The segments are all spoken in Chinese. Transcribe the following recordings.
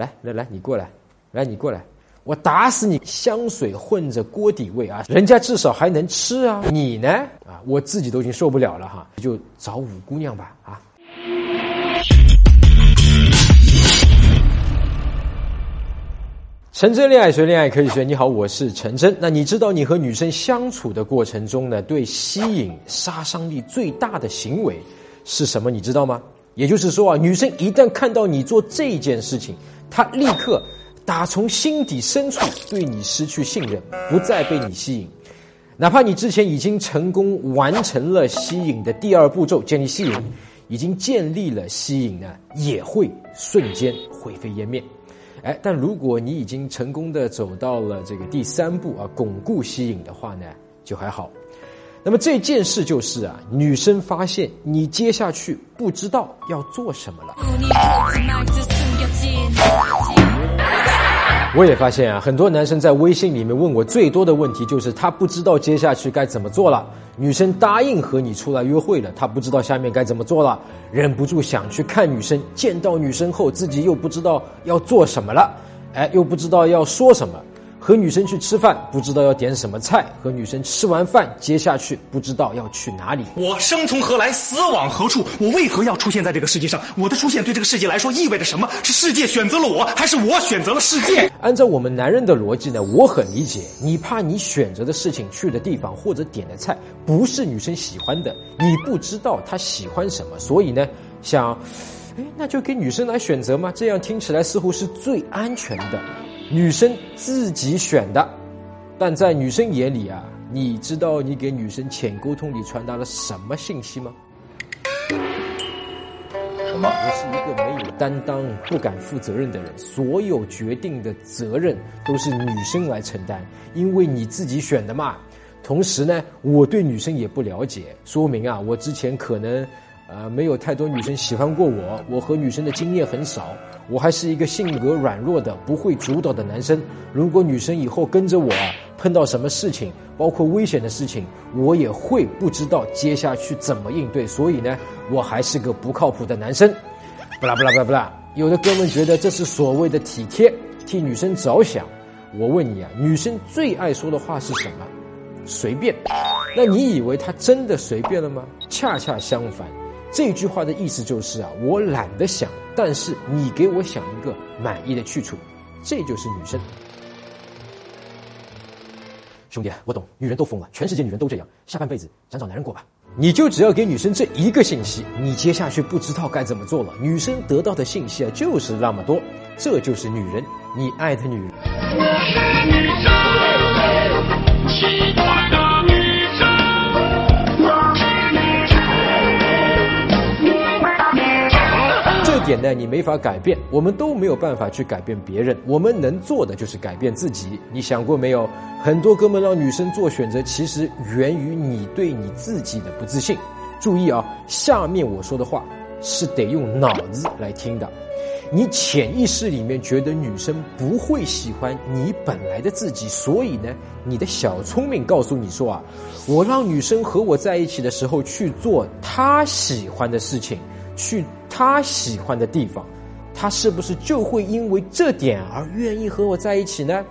来来来，你过来，来你过来，我打死你！香水混着锅底味啊，人家至少还能吃啊，你呢？啊，我自己都已经受不了了哈，就找五姑娘吧啊！陈真恋爱学，恋爱可以学。你好，我是陈真。那你知道你和女生相处的过程中呢，对吸引杀伤力最大的行为是什么？你知道吗？也就是说啊，女生一旦看到你做这件事情，她立刻打从心底深处对你失去信任，不再被你吸引。哪怕你之前已经成功完成了吸引的第二步骤，建立吸引，已经建立了吸引呢，也会瞬间灰飞烟灭。哎，但如果你已经成功的走到了这个第三步啊，巩固吸引的话呢，就还好。那么这件事就是啊，女生发现你接下去不知道要做什么了。我也发现啊，很多男生在微信里面问我最多的问题就是他不知道接下去该怎么做了。女生答应和你出来约会了，他不知道下面该怎么做了，忍不住想去看女生，见到女生后自己又不知道要做什么了，哎，又不知道要说什么。和女生去吃饭，不知道要点什么菜；和女生吃完饭，接下去不知道要去哪里。我生从何来，死往何处？我为何要出现在这个世界上？我的出现对这个世界来说意味着什么？是世界选择了我，还是我选择了世界？按照我们男人的逻辑呢，我很理解，你怕你选择的事情、去的地方或者点的菜不是女生喜欢的，你不知道她喜欢什么，所以呢，想，哎，那就给女生来选择嘛，这样听起来似乎是最安全的。女生自己选的，但在女生眼里啊，你知道你给女生浅沟通里传达了什么信息吗？什么？我是一个没有担当、不敢负责任的人，所有决定的责任都是女生来承担，因为你自己选的嘛。同时呢，我对女生也不了解，说明啊，我之前可能。呃，没有太多女生喜欢过我，我和女生的经验很少，我还是一个性格软弱的、不会主导的男生。如果女生以后跟着我，碰到什么事情，包括危险的事情，我也会不知道接下去怎么应对。所以呢，我还是个不靠谱的男生。不啦不啦不啦不啦，有的哥们觉得这是所谓的体贴，替女生着想。我问你啊，女生最爱说的话是什么？随便。那你以为她真的随便了吗？恰恰相反。这句话的意思就是啊，我懒得想，但是你给我想一个满意的去处，这就是女生。兄弟，我懂，女人都疯了，全世界女人都这样，下半辈子想找男人过吧。你就只要给女生这一个信息，你接下去不知道该怎么做了。女生得到的信息啊，就是那么多，这就是女人，你爱的女人。我是女生，点呢，你没法改变，我们都没有办法去改变别人，我们能做的就是改变自己。你想过没有？很多哥们让女生做选择，其实源于你对你自己的不自信。注意啊，下面我说的话是得用脑子来听的。你潜意识里面觉得女生不会喜欢你本来的自己，所以呢，你的小聪明告诉你说啊，我让女生和我在一起的时候去做她喜欢的事情。去他喜欢的地方，他是不是就会因为这点而愿意和我在一起呢？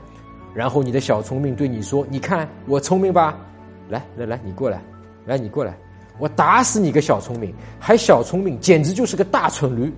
然后你的小聪明对你说：“你看我聪明吧？来来来，你过来，来你过来，我打死你个小聪明，还小聪明，简直就是个大蠢驴。”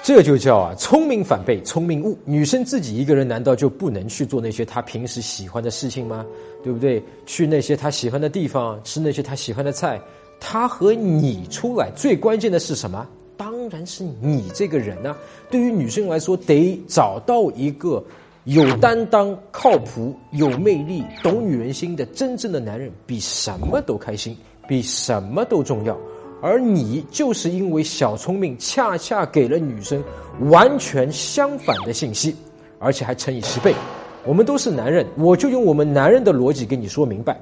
这就叫啊，聪明反被聪明误。女生自己一个人难道就不能去做那些她平时喜欢的事情吗？对不对？去那些她喜欢的地方，吃那些她喜欢的菜。他和你出来，最关键的是什么？当然是你这个人呢。对于女生来说，得找到一个有担当、靠谱、有魅力、懂女人心的真正的男人，比什么都开心，比什么都重要。而你就是因为小聪明，恰恰给了女生完全相反的信息，而且还乘以十倍。我们都是男人，我就用我们男人的逻辑跟你说明白。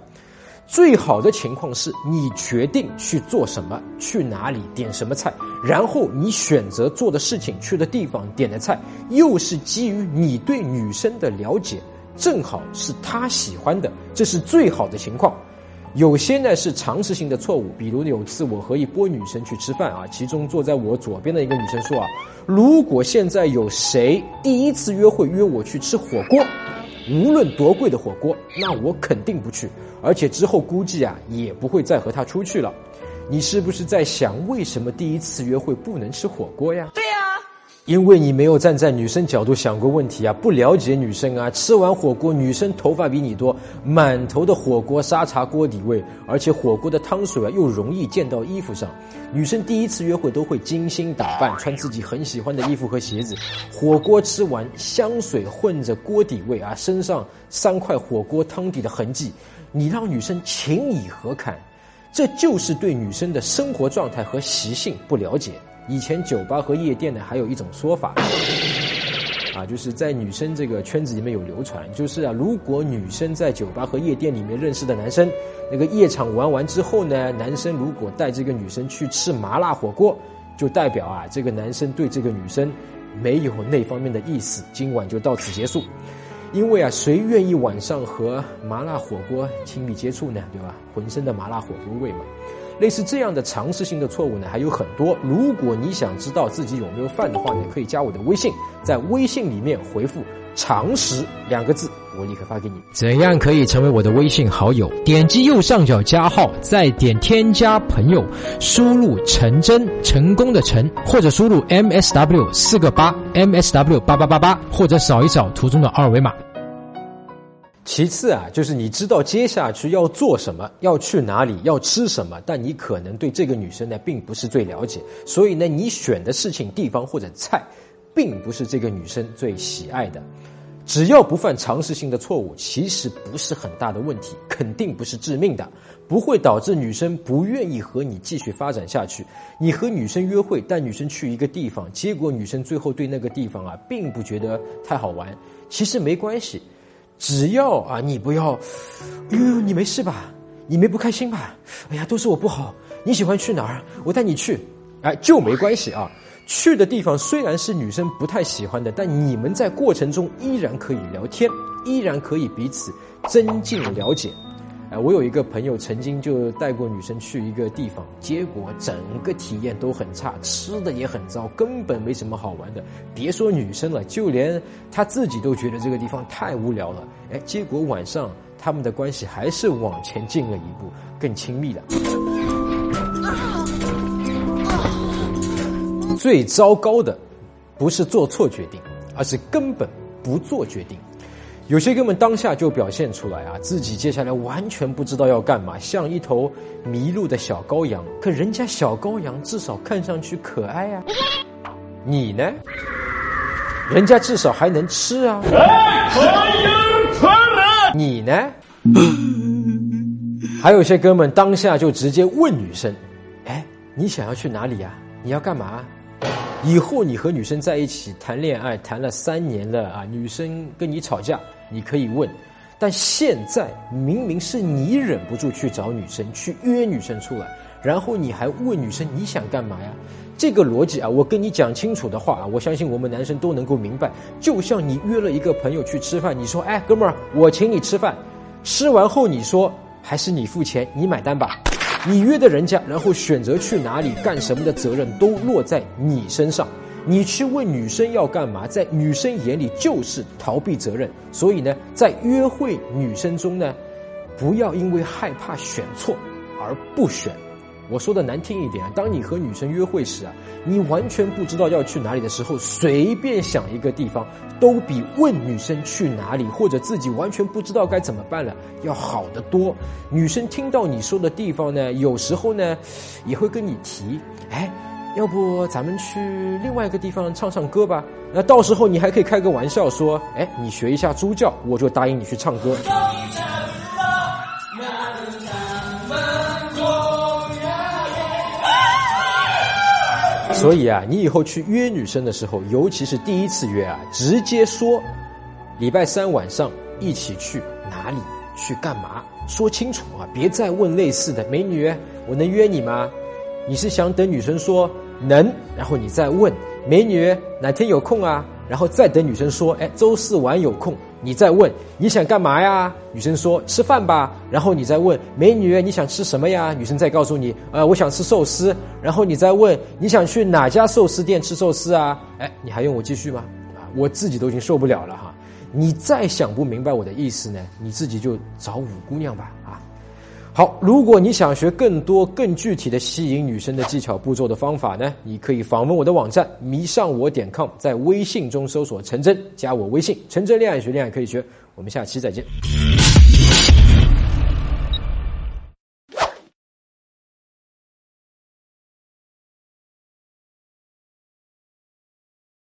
最好的情况是你决定去做什么，去哪里点什么菜，然后你选择做的事情、去的地方、点的菜，又是基于你对女生的了解，正好是她喜欢的，这是最好的情况。有些呢是常识性的错误，比如有次我和一波女生去吃饭啊，其中坐在我左边的一个女生说啊，如果现在有谁第一次约会约我去吃火锅，无论多贵的火锅，那我肯定不去，而且之后估计啊也不会再和他出去了。你是不是在想为什么第一次约会不能吃火锅呀？因为你没有站在女生角度想过问题啊，不了解女生啊。吃完火锅，女生头发比你多，满头的火锅沙茶锅底味，而且火锅的汤水啊又容易溅到衣服上。女生第一次约会都会精心打扮，穿自己很喜欢的衣服和鞋子。火锅吃完，香水混着锅底味啊，身上三块火锅汤底的痕迹，你让女生情以何堪？这就是对女生的生活状态和习性不了解。以前酒吧和夜店呢，还有一种说法，啊，就是在女生这个圈子里面有流传，就是啊，如果女生在酒吧和夜店里面认识的男生，那个夜场玩完之后呢，男生如果带这个女生去吃麻辣火锅，就代表啊，这个男生对这个女生没有那方面的意思，今晚就到此结束。因为啊，谁愿意晚上和麻辣火锅亲密接触呢？对吧？浑身的麻辣火锅味嘛。类似这样的常识性的错误呢，还有很多。如果你想知道自己有没有犯的话呢，可以加我的微信，在微信里面回复“常识”两个字，我立刻发给你。怎样可以成为我的微信好友？点击右上角加号，再点添加朋友，输入“陈真”成功的陈，或者输入 MSW 四个八 MSW 八八八八，或者扫一扫图中的二维码。其次啊，就是你知道接下去要做什么，要去哪里，要吃什么，但你可能对这个女生呢并不是最了解，所以呢，你选的事情、地方或者菜，并不是这个女生最喜爱的。只要不犯常识性的错误，其实不是很大的问题，肯定不是致命的，不会导致女生不愿意和你继续发展下去。你和女生约会，带女生去一个地方，结果女生最后对那个地方啊，并不觉得太好玩，其实没关系。只要啊，你不要，哎呦，你没事吧？你没不开心吧？哎呀，都是我不好。你喜欢去哪儿？我带你去，哎，就没关系啊。去的地方虽然是女生不太喜欢的，但你们在过程中依然可以聊天，依然可以彼此增进了解。哎，我有一个朋友曾经就带过女生去一个地方，结果整个体验都很差，吃的也很糟，根本没什么好玩的。别说女生了，就连他自己都觉得这个地方太无聊了。哎，结果晚上他们的关系还是往前进了一步，更亲密了。最糟糕的，不是做错决定，而是根本不做决定。有些哥们当下就表现出来啊，自己接下来完全不知道要干嘛，像一头迷路的小羔羊。可人家小羔羊至少看上去可爱啊，你呢？人家至少还能吃啊。你呢？还有些哥们当下就直接问女生：“哎，你想要去哪里呀？你要干嘛？”以后你和女生在一起谈恋爱，谈了三年了啊，女生跟你吵架，你可以问。但现在明明是你忍不住去找女生，去约女生出来，然后你还问女生你想干嘛呀？这个逻辑啊，我跟你讲清楚的话啊，我相信我们男生都能够明白。就像你约了一个朋友去吃饭，你说：“哎，哥们儿，我请你吃饭。”吃完后你说：“还是你付钱，你买单吧。”你约的人家，然后选择去哪里干什么的责任都落在你身上。你去问女生要干嘛，在女生眼里就是逃避责任。所以呢，在约会女生中呢，不要因为害怕选错而不选。我说的难听一点，当你和女生约会时啊，你完全不知道要去哪里的时候，随便想一个地方，都比问女生去哪里或者自己完全不知道该怎么办了要好得多。女生听到你说的地方呢，有时候呢，也会跟你提，哎，要不咱们去另外一个地方唱唱歌吧？那到时候你还可以开个玩笑说，哎，你学一下猪叫，我就答应你去唱歌。所以啊，你以后去约女生的时候，尤其是第一次约啊，直接说礼拜三晚上一起去哪里去干嘛，说清楚啊，别再问类似的。美女，我能约你吗？你是想等女生说能，然后你再问美女哪天有空啊？然后再等女生说，哎，周四晚有空，你再问你想干嘛呀？女生说吃饭吧。然后你再问美女你想吃什么呀？女生再告诉你，呃，我想吃寿司。然后你再问你想去哪家寿司店吃寿司啊？哎，你还用我继续吗？啊，我自己都已经受不了了哈。你再想不明白我的意思呢，你自己就找五姑娘吧啊。好，如果你想学更多、更具体的吸引女生的技巧、步骤的方法呢，你可以访问我的网站迷上我点 com，在微信中搜索陈真，加我微信陈真恋爱学恋爱可以学。我们下期再见。